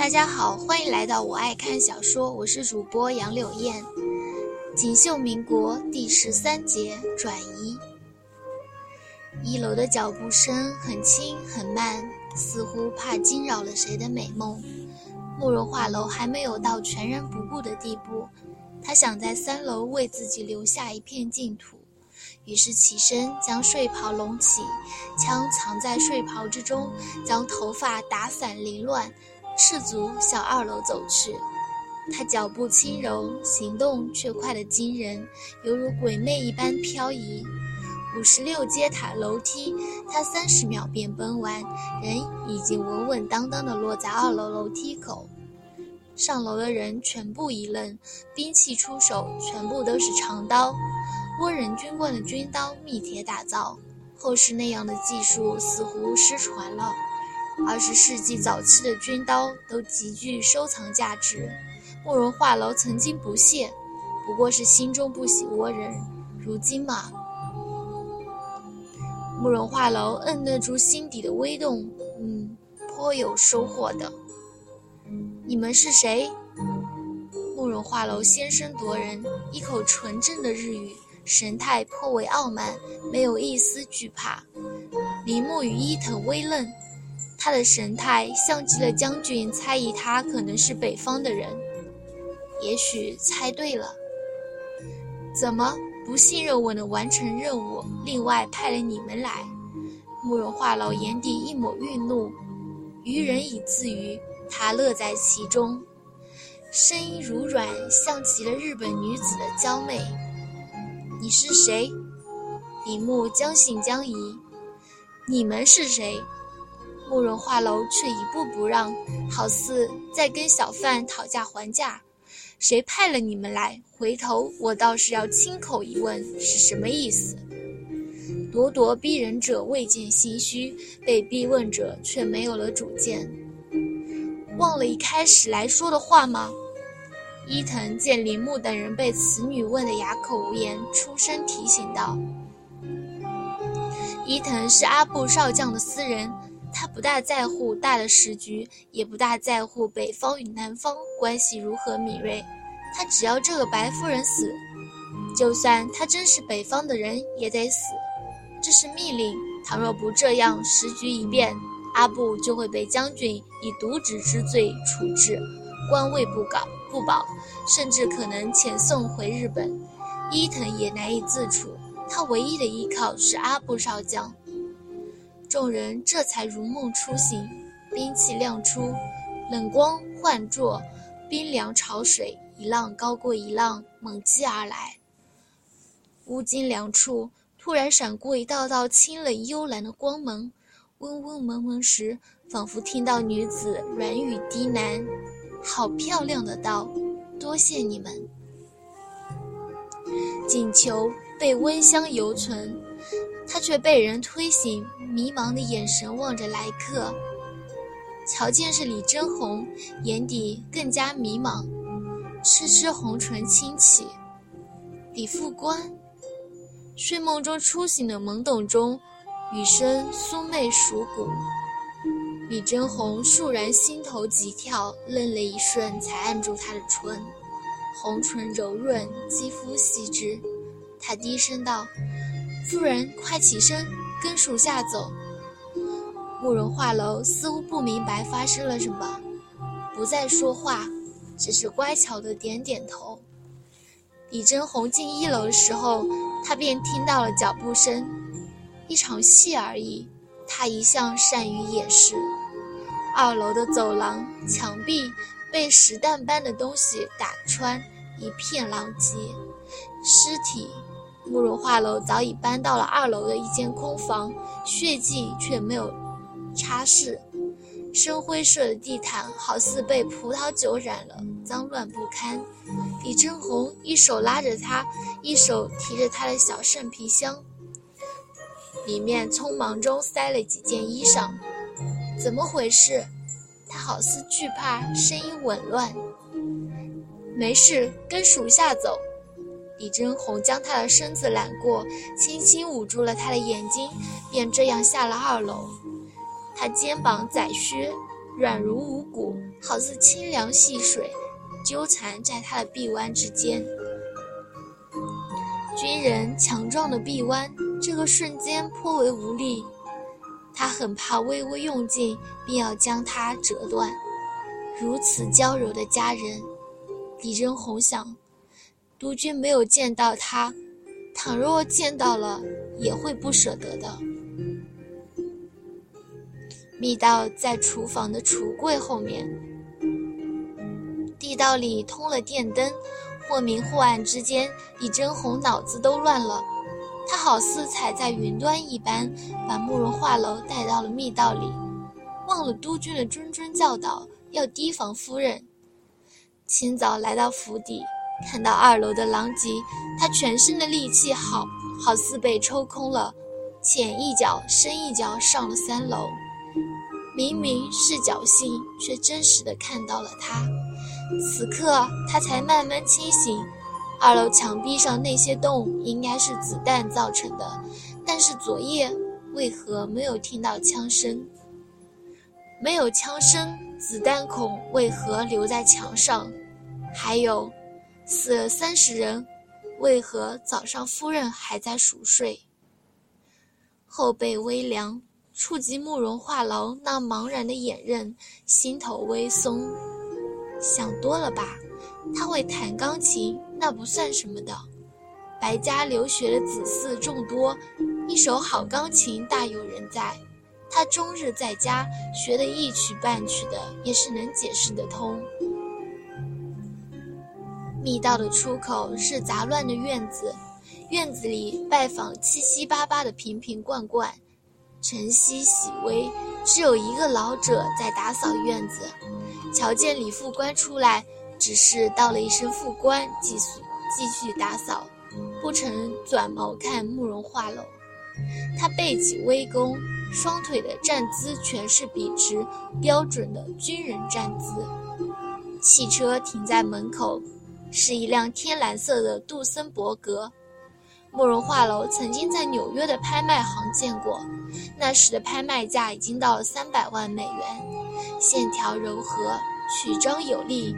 大家好，欢迎来到我爱看小说，我是主播杨柳燕。锦绣民国第十三节转移。一楼的脚步声很轻很慢，似乎怕惊扰了谁的美梦。慕容画楼还没有到全然不顾的地步，他想在三楼为自己留下一片净土，于是起身将睡袍拢起，枪藏在睡袍之中，将头发打散凌乱。赤足向二楼走去，他脚步轻柔，行动却快得惊人，犹如鬼魅一般飘移。五十六阶塔楼梯，他三十秒便奔完，人已经稳稳当当地落在二楼楼梯口。上楼的人全部一愣，兵器出手全部都是长刀，倭人军官的军刀密铁打造，后世那样的技术似乎失传了。二十世纪早期的军刀都极具收藏价值。慕容画楼曾经不屑，不过是心中不喜倭人。如今嘛，慕容画楼摁得住心底的微动，嗯，颇有收获的。你们是谁？慕容画楼先声夺人，一口纯正的日语，神态颇为傲慢，没有一丝惧怕。铃木与伊藤微愣。他的神态像极了将军猜疑他可能是北方的人，也许猜对了。怎么不信任我能完成任务？另外派了你们来？慕容画老眼底一抹愠怒，愚人以自娱，他乐在其中，声音如软，像极了日本女子的娇媚。你是谁？李牧将信将疑。你们是谁？慕容画楼却一步不让，好似在跟小贩讨价还价。谁派了你们来？回头我倒是要亲口一问，是什么意思？咄咄逼人者未见心虚，被逼问者却没有了主见。忘了一开始来说的话吗？伊藤见铃木等人被此女问得哑口无言，出声提醒道：“伊藤是阿部少将的私人。”他不大在乎大的时局，也不大在乎北方与南方关系如何敏锐，他只要这个白夫人死，就算他真是北方的人也得死，这是密令。倘若不这样，时局一变，阿布就会被将军以渎职之罪处置，官位不保不保，甚至可能遣送回日本。伊藤也难以自处，他唯一的依靠是阿布少将。众人这才如梦初醒，兵器亮出，冷光幻作，冰凉潮水一浪高过一浪猛击而来。乌金两处突然闪过一道道清冷幽蓝的光芒，嗡嗡蒙蒙时，仿佛听到女子软语低喃：“好漂亮的刀，多谢你们。”锦球被温香犹存。他却被人推醒，迷茫的眼神望着来客。瞧见是李真红，眼底更加迷茫，痴痴红唇轻启。李副官，睡梦中初醒的懵懂中，语声酥媚熟骨。李真红倏然心头急跳，愣了一瞬，才按住他的唇，红唇柔润，肌肤细致。他低声道。夫人，快起身，跟属下走。慕容画楼似乎不明白发生了什么，不再说话，只是乖巧的点点头。李真红进一楼的时候，他便听到了脚步声。一场戏而已，他一向善于掩饰。二楼的走廊墙壁被石弹般的东西打穿，一片狼藉，尸体。慕容画楼早已搬到了二楼的一间空房，血迹却没有擦拭，深灰色的地毯好似被葡萄酒染了，脏乱不堪。李真红一手拉着他，一手提着他的小圣皮箱，里面匆忙中塞了几件衣裳。怎么回事？他好似惧怕，声音紊乱。没事，跟属下走。李真红将他的身子揽过，轻轻捂住了他的眼睛，便这样下了二楼。他肩膀窄削，软如无骨，好似清凉细水，纠缠在他的臂弯之间。军人强壮的臂弯，这个瞬间颇为无力。他很怕微微用劲，便要将它折断。如此娇柔的佳人，李真红想，督军没有见到他，倘若见到了，也会不舍得的。密道在厨房的橱柜后面，地道里通了电灯，或明或暗之间，李真红脑子都乱了。他好似踩在云端一般，把慕容画楼带到了密道里，忘了督军的谆谆教导，要提防夫人。清早来到府邸，看到二楼的狼藉，他全身的力气好好似被抽空了，浅一脚深一脚上了三楼。明明是侥幸，却真实的看到了他。此刻他才慢慢清醒。二楼墙壁上那些洞应该是子弹造成的，但是昨夜为何没有听到枪声？没有枪声，子弹孔为何留在墙上？还有，死了三十人，为何早上夫人还在熟睡？后背微凉。触及慕容画楼那茫然的眼刃，心头微松。想多了吧？他会弹钢琴，那不算什么的。白家留学的子嗣众多，一手好钢琴大有人在。他终日在家学的一曲半曲的，也是能解释得通。密道的出口是杂乱的院子，院子里拜访七七八八的瓶瓶罐罐。晨曦熹微，只有一个老者在打扫院子。瞧见李副官出来，只是道了一声“副官”，继续继续打扫，不曾转眸看慕容画楼。他背脊微弓，双腿的站姿全是笔直标准的军人站姿。汽车停在门口，是一辆天蓝色的杜森伯格。慕容画楼曾经在纽约的拍卖行见过，那时的拍卖价已经到了三百万美元，线条柔和，曲张有力。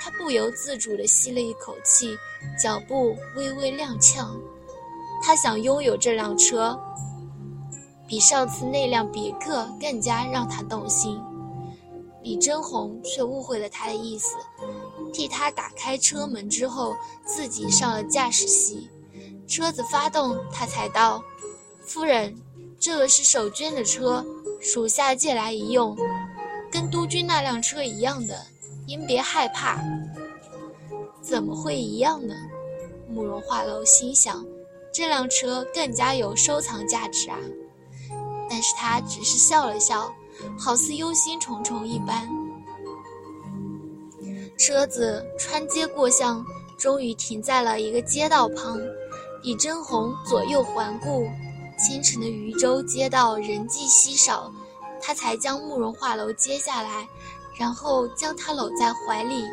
他不由自主地吸了一口气，脚步微微踉跄。他想拥有这辆车，比上次那辆别克更加让他动心。李真红却误会了他的意思，替他打开车门之后，自己上了驾驶席。车子发动，他才道：“夫人，这个是守军的车，属下借来一用，跟督军那辆车一样的，您别害怕。”怎么会一样呢？慕容画楼心想：“这辆车更加有收藏价值啊！”但是他只是笑了笑，好似忧心忡忡一般。车子穿街过巷，终于停在了一个街道旁。李真红左右环顾，清晨的渝州街道人迹稀少，他才将慕容画楼接下来，然后将他搂在怀里，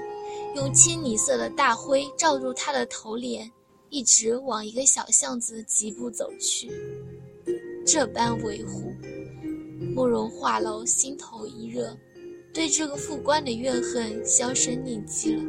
用青泥色的大灰罩住他的头脸，一直往一个小巷子疾步走去。这般维护，慕容画楼心头一热，对这个副官的怨恨销声匿迹了。